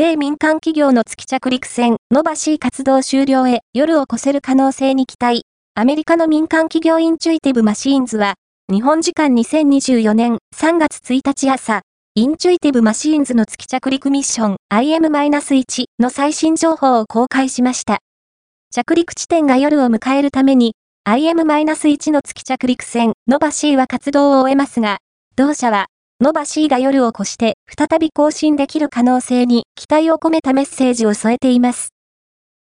米民間企業の月着陸船、 Nova-C 活動終了へ夜を越せる可能性に期待。アメリカの民間企業インチュイティブマシーンズは、日本時間2024年3月1日朝、インチュイティブマシーンズの月着陸ミッション IM-1 の最新情報を公開しました。着陸地点が夜を迎えるために、IM-1 の月着陸船、 Nova-C は活動を終えますが、同社は、 Nova-C が夜を越して再び交信できる可能性に期待を込めたメッセージを添えています。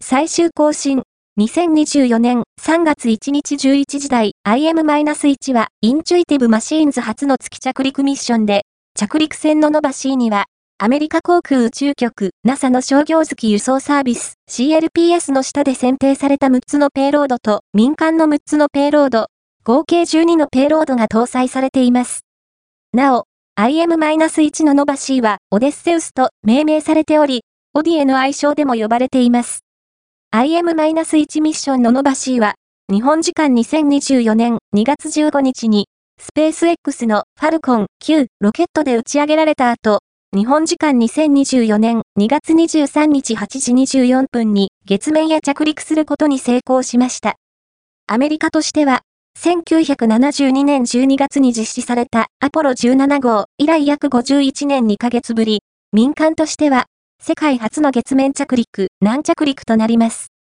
最終更新、2024年3月1日11時台 IM-1 はインチュイティブマシーンズ初の月着陸ミッションで着陸船の Nova-C には、アメリカ航空宇宙局 NASA の商業月輸送サービス CLPS の下で選定された6つのペイロードと民間の6つのペイロード、合計12のペイロードが搭載されています。なお、IM-1 のノバシーはオデッセウスと命名されており、オディエの愛称でも呼ばれています。IM-1 ミッションのノバシーは、日本時間2024年2月15日にスペース X のファルコン9ロケットで打ち上げられた後、日本時間2024年2月23日8時24分に月面へ着陸することに成功しました。アメリカとしては、1972年12月に実施されたアポロ17号以来約51年2ヶ月ぶり、民間としては世界初の月面着陸、難着陸となります。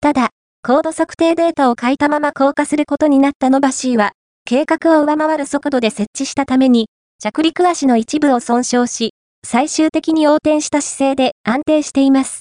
ただ、高度測定データを書いたまま降下することになったノバシーは、計画を上回る速度で設置したために、着陸足の一部を損傷し、最終的に横転した姿勢で安定しています。